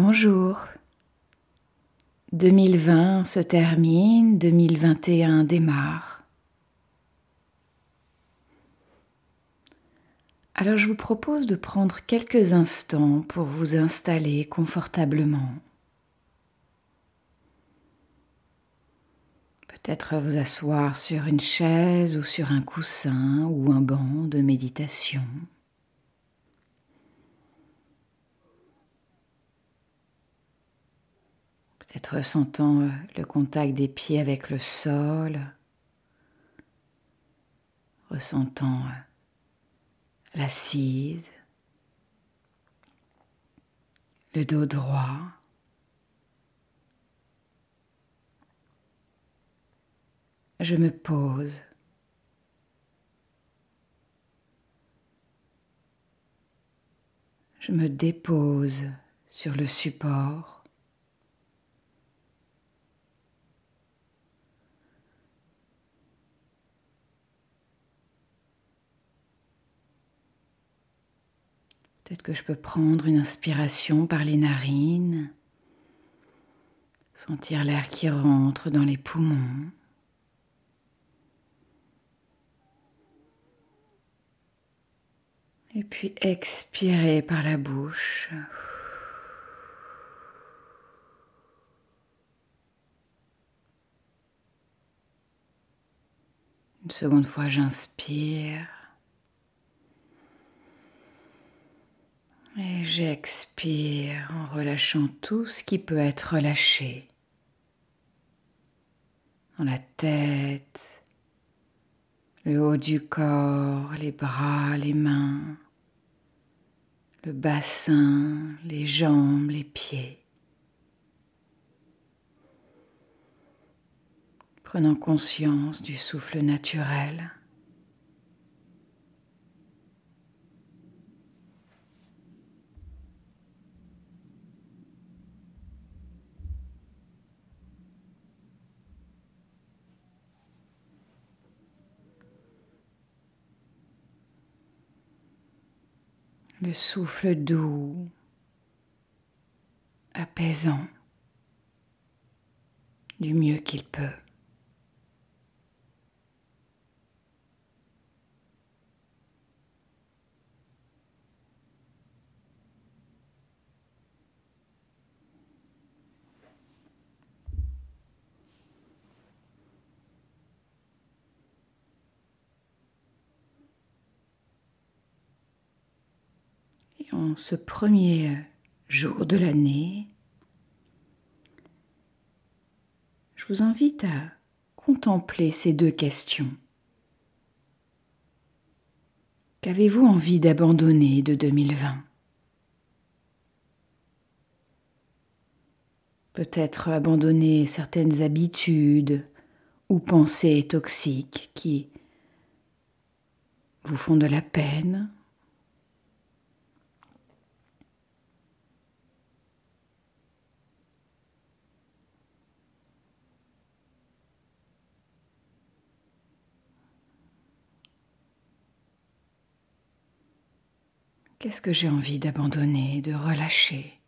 Bonjour. 2020 se termine, 2021 démarre. Alors je vous propose de prendre quelques instants pour vous installer confortablement. Peut-être vous asseoir sur une chaise ou sur un coussin ou un banc de méditation. Ressentant euh, le contact des pieds avec le sol, ressentant euh, l'assise, le dos droit. Je me pose. Je me dépose sur le support. Peut-être que je peux prendre une inspiration par les narines, sentir l'air qui rentre dans les poumons. Et puis expirer par la bouche. Une seconde fois, j'inspire. Et j'expire en relâchant tout ce qui peut être relâché. Dans la tête, le haut du corps, les bras, les mains, le bassin, les jambes, les pieds. Prenant conscience du souffle naturel. Le souffle doux, apaisant, du mieux qu'il peut. En ce premier jour de l'année, je vous invite à contempler ces deux questions. Qu'avez-vous envie d'abandonner de 2020 Peut-être abandonner certaines habitudes ou pensées toxiques qui vous font de la peine Qu'est-ce que j'ai envie d'abandonner, de relâcher,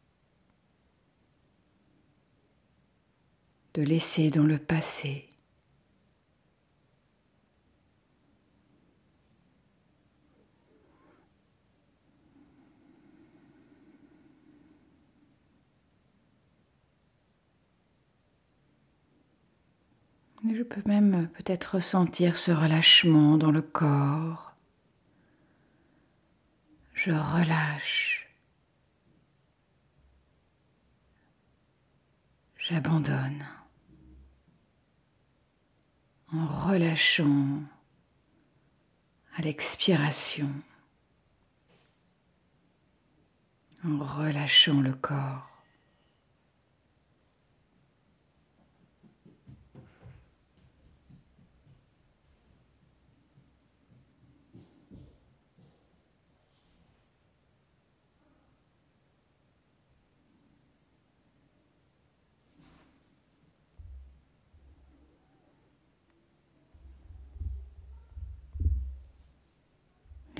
de laisser dans le passé. Je peux même peut-être ressentir ce relâchement dans le corps je relâche. J'abandonne en relâchant à l'expiration, en relâchant le corps.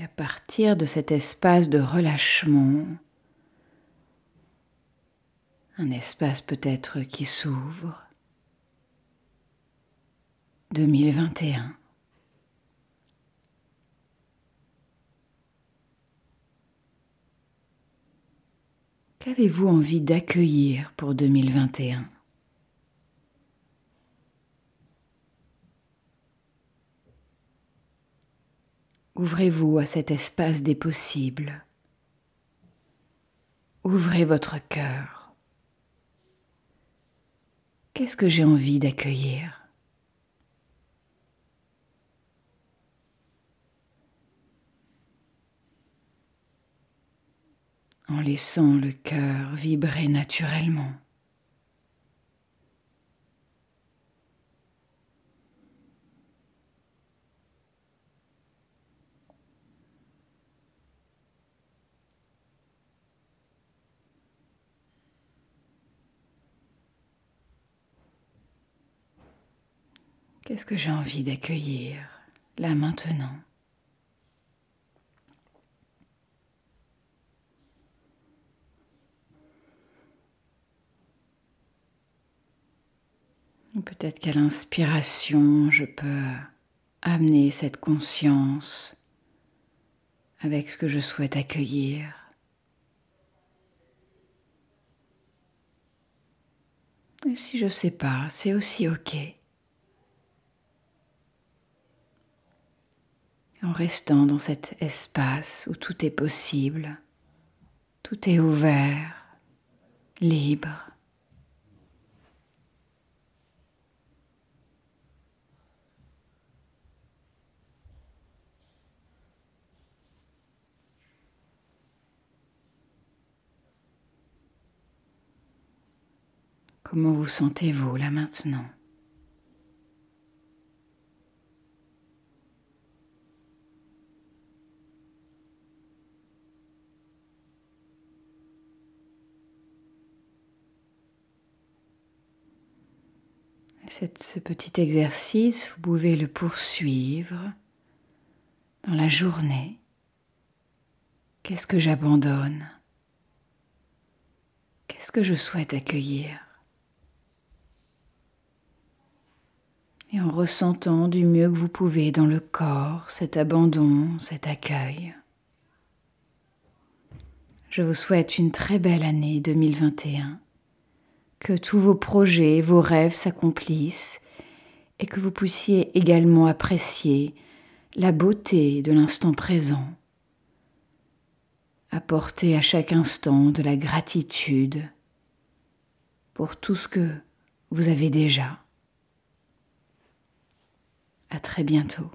à partir de cet espace de relâchement, Un espace peut-être qui s'ouvre. 2021. Qu'avez-vous envie d'accueillir pour 2021 Ouvrez-vous à cet espace des possibles. Ouvrez votre cœur. Qu'est-ce que j'ai envie d'accueillir? En laissant le cœur vibrer naturellement. Qu'est-ce que j'ai envie d'accueillir là maintenant? Peut-être qu'à l'inspiration, je peux amener cette conscience avec ce que je souhaite accueillir. Et si je ne sais pas, c'est aussi OK. En restant dans cet espace où tout est possible, tout est ouvert, libre. Comment vous sentez-vous là maintenant? Ce petit exercice, vous pouvez le poursuivre dans la journée. Qu'est-ce que j'abandonne? Qu'est-ce que je souhaite accueillir? Et en ressentant du mieux que vous pouvez dans le corps cet abandon, cet accueil. Je vous souhaite une très belle année 2021 que tous vos projets, vos rêves s'accomplissent et que vous puissiez également apprécier la beauté de l'instant présent. Apporter à chaque instant de la gratitude pour tout ce que vous avez déjà. À très bientôt.